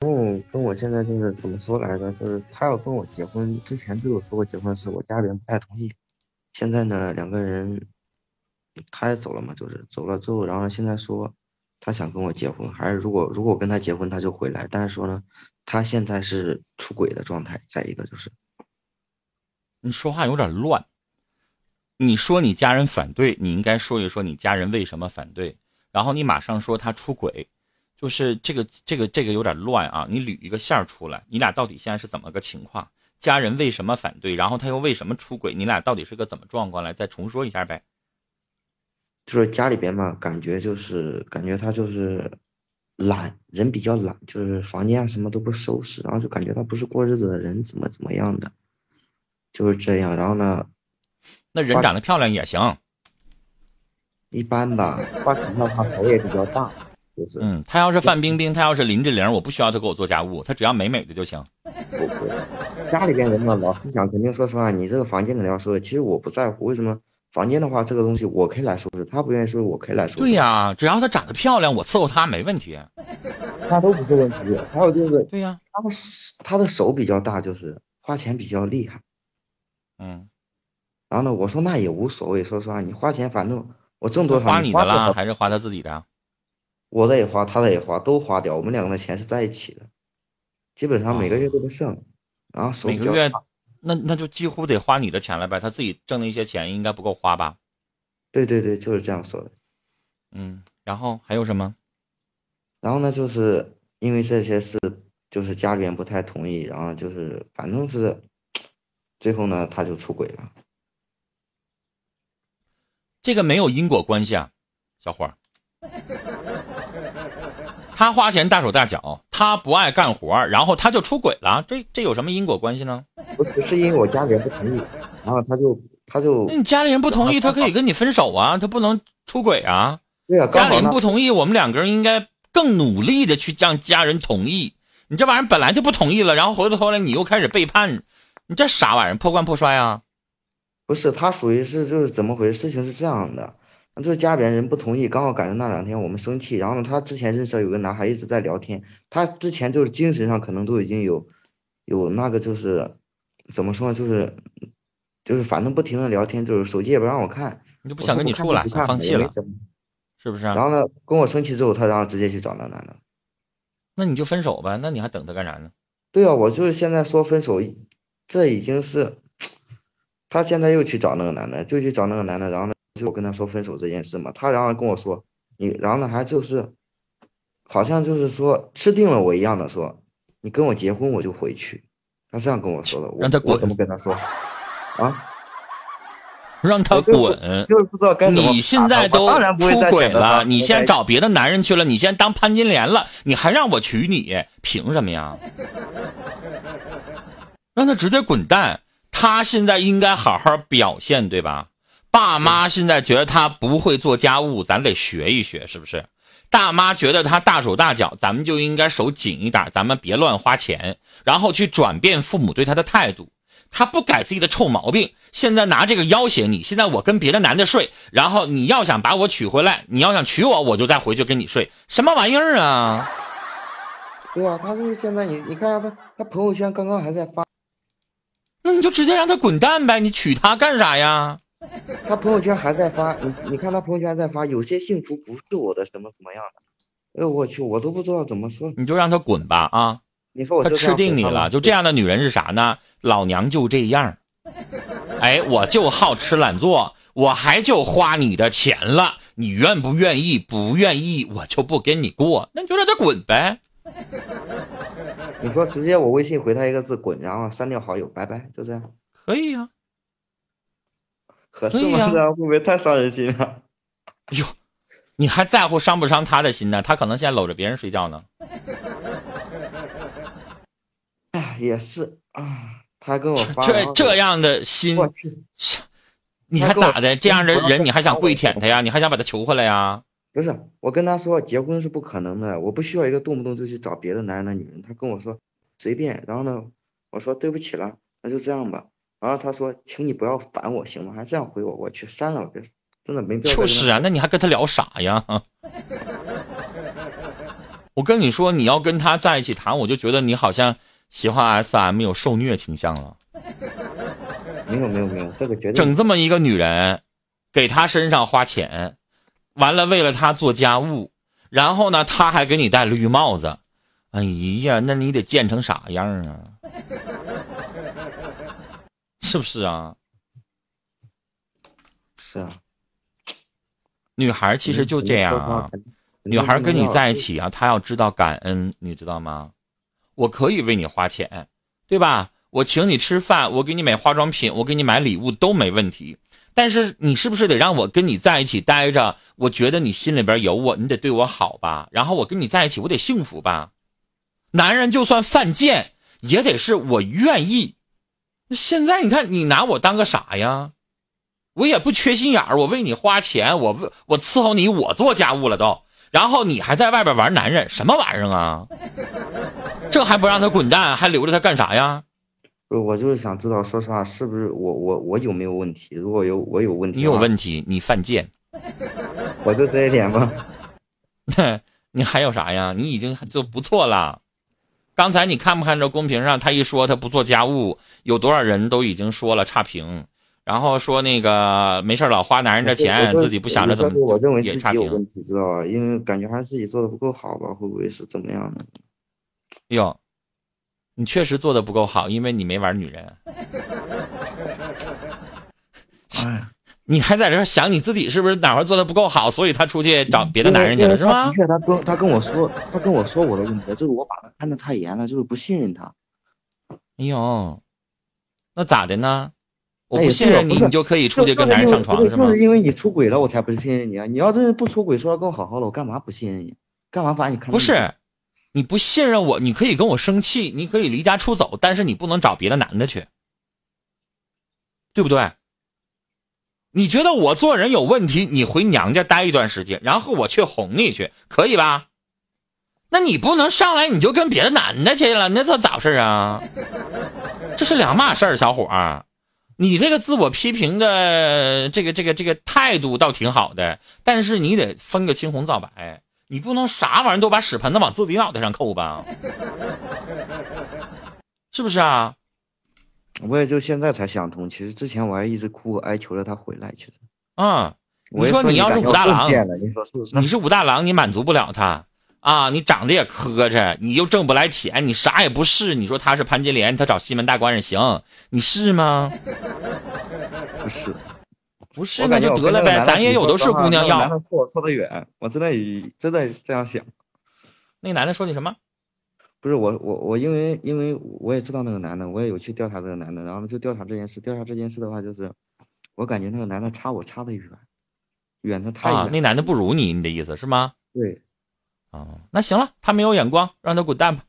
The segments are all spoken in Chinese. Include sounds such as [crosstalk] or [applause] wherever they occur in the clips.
嗯，跟我现在就是怎么说来着？就是他要跟我结婚之前就有说过结婚的事，我家里人不太同意。现在呢，两个人他也走了嘛，就是走了之后，然后现在说他想跟我结婚，还是如果如果我跟他结婚他就回来，但是说呢，他现在是出轨的状态。再一个就是，你说话有点乱。你说你家人反对，你应该说一说你家人为什么反对，然后你马上说他出轨。就是这个这个这个有点乱啊！你捋一个线儿出来，你俩到底现在是怎么个情况？家人为什么反对？然后他又为什么出轨？你俩到底是个怎么状况？来，再重说一下呗。就是家里边嘛，感觉就是感觉他就是懒人比较懒，就是房间啊什么都不收拾，然后就感觉他不是过日子的人，怎么怎么样的，就是这样。然后呢，那人长得漂亮也行，一般吧。花钱的话手也比较大。嗯，他要是范冰冰，他要是林志玲，我不需要他给我做家务，他只要美美的就行。家里边人嘛，老思想肯定说实话，你这个房间肯定要收拾。其实我不在乎，为什么房间的话，这个东西我可以来收拾，他不愿意收拾，我可以来收拾。对呀，只要她长得漂亮，我伺候她没问题。[laughs] 那都不是问题。还有就是，对呀，他的他的手比较大，就是花钱比较厉害。嗯。然后呢，我说那也无所谓，说实话，你花钱反正我挣多少花你的了，还是花他自己的？我的也花，他的也花，都花掉。我们两个的钱是在一起的，基本上每个月都不剩。然后每个月，那那就几乎得花你的钱了呗。他自己挣的一些钱应该不够花吧？对对对，就是这样说的。嗯，然后还有什么？然后呢，就是因为这些事，就是家里人不太同意，然后就是反正是最后呢，他就出轨了。这个没有因果关系啊，小伙儿。[laughs] 他花钱大手大脚，他不爱干活，然后他就出轨了，这这有什么因果关系呢？不是，是因为我家里人不同意，然后他就他就，那你家里人不同意，他可以跟你分手啊，他不能出轨啊。对啊，家里人不同意，我们两个人应该更努力的去让家人同意。你这玩意儿本来就不同意了，然后回过头来你又开始背叛，你这啥玩意儿？破罐破摔啊？不是，他属于是就是怎么回事？事情是这样的。就是家里边人不同意，刚好赶上那两天我们生气，然后呢，他之前认识有个男孩一直在聊天，他之前就是精神上可能都已经有有那个就是怎么说呢，就是就是反正不停的聊天，就是手机也不让我看，你就不想跟你处了，想放弃了，是不是？然后呢，跟我生气之后，他然后直接去找那男的，那你就分手呗，那你还等他干啥呢？[laughs] 对啊，我就是现在说分手，这已经是 [tsk] 他现在又去找那个男的，就去找那个男的，然后呢？就我跟他说分手这件事嘛，他然后跟我说你，然后呢还就是，好像就是说吃定了我一样的说，你跟我结婚我就回去，他这样跟我说的，让他滚，我怎么跟他说啊？让他滚，就是不知道该怎么。你现在都出轨了，你现在找别的男人去了，你现在当潘金莲了，你还让我娶你，凭什么呀？让他直接滚蛋，他现在应该好好表现，对吧？爸妈现在觉得他不会做家务，咱得学一学，是不是？大妈觉得他大手大脚，咱们就应该手紧一点，咱们别乱花钱，然后去转变父母对他的态度。他不改自己的臭毛病，现在拿这个要挟你。现在我跟别的男的睡，然后你要想把我娶回来，你要想娶我，我就再回去跟你睡，什么玩意儿啊？对啊，他就是现在你你看下他，他朋友圈刚刚还在发，那你就直接让他滚蛋呗，你娶她干啥呀？他朋友圈还在发，你你看他朋友圈还在发，有些幸福不是我的，什么什么样的？哎呦我去，我都不知道怎么说。你就让他滚吧啊！你说我他吃定你了，就这样的女人是啥呢？老娘就这样，哎，我就好吃懒做，我还就花你的钱了，你愿不愿意？不愿意，我就不跟你过，那你就让他滚呗。你说直接我微信回他一个字滚，然后删掉好友，拜拜，就这样。可以呀。[laughs] 合适吗？这样会不会太伤人心了？哟，你还在乎伤不伤他的心呢？他可能现在搂着别人睡觉呢。哎，也是啊，他跟我发这这样的心，你还咋的？这样的人你还想跪舔他呀？你还想把他求回来呀？不是，我跟他说结婚是不可能的，我不需要一个动不动就去找别的男人的女人。他跟我说随便，然后呢，我说对不起了，那就这样吧。然后他说：“请你不要烦我，行吗？”还这样回我，我去删了，别真的没必要。就是啊，那你还跟他聊啥呀？[laughs] 我跟你说，你要跟他在一起谈，我就觉得你好像喜欢 SM，有受虐倾向了。没有没有没有，这个绝对整这么一个女人，给他身上花钱，完了为了他做家务，然后呢，他还给你戴绿帽子。哎呀，那你得贱成啥样啊？是不是啊？是啊，女孩其实就这样啊。女孩跟你在一起啊，她要知道感恩，你知道吗？我可以为你花钱，对吧？我请你吃饭，我给你买化妆品，我给你买礼物都没问题。但是你是不是得让我跟你在一起待着？我觉得你心里边有我，你得对我好吧？然后我跟你在一起，我得幸福吧？男人就算犯贱，也得是我愿意。那现在你看，你拿我当个啥呀？我也不缺心眼儿，我为你花钱，我为我伺候你，我做家务了都。然后你还在外边玩男人，什么玩意儿啊？这还不让他滚蛋，还留着他干啥呀？不，我就是想知道，说实话，是不是我我我有没有问题？如果有我有问题，你有问题，你犯贱，我就这一点吗？[laughs] 你还有啥呀？你已经就不错了。刚才你看不看着公屏上，他一说他不做家务，有多少人都已经说了差评。然后说那个没事老花男人的钱，自己不想着怎么我认为自己有问题，知道吧？因为感觉还是自己做的不够好吧？会不会是怎么样的？哟，你确实做的不够好，因为你没玩女人。[laughs] 哎，你还在这想你自己是不是哪块做的不够好，所以他出去找别的男人去了是吗？的确，他跟他跟我说，他跟我说我的问题，就是我把他看得太严了，就是不信任他。哎呦，那咋的呢？我不信任你，你就可以出去跟男人上床是吗？就是因为你出轨了，我才不信任你啊！你要真是不出轨，说跟我好好的，我干嘛不信任你？干嘛把你看？不是，你不信任我，你可以跟我生气，你可以离家出走，但是你不能找别的男的去，对不对？你觉得我做人有问题，你回娘家待一段时间，然后我去哄你去，可以吧？那你不能上来你就跟别的男的去了，那这咋回事啊？这是两码事儿，小伙儿。你这个自我批评的这个这个这个态度倒挺好的，但是你得分个青红皂白，你不能啥玩意儿都把屎盆子往自己脑袋上扣吧？是不是啊？我也就现在才想通，其实之前我还一直哭哀求着他回来，其实。嗯，你说你要是武大郎，你说是不是？你是武大郎，你满足不了他。啊，你长得也磕碜，你又挣不来钱，你啥也不是。你说他是潘金莲，他找西门大官人行，你是吗？[laughs] 不是，不是那就得了呗，咱也有的是姑娘要。错错得远，我真的真的这样想。那个男的说你什么？不是我我我，因为因为我也知道那个男的，我也有去调查这个男的，然后就调查这件事。调查这件事的话，就是我感觉那个男的差我差的远，远的太远。那男的不如你，你的意思是吗？对。哦，那行了，他没有眼光，让他滚蛋吧，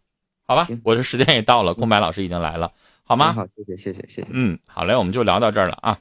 好吧，我这时间也到了，空白老师已经来了，好吗？好，谢谢，谢谢，谢谢。嗯，好嘞，我们就聊到这儿了啊。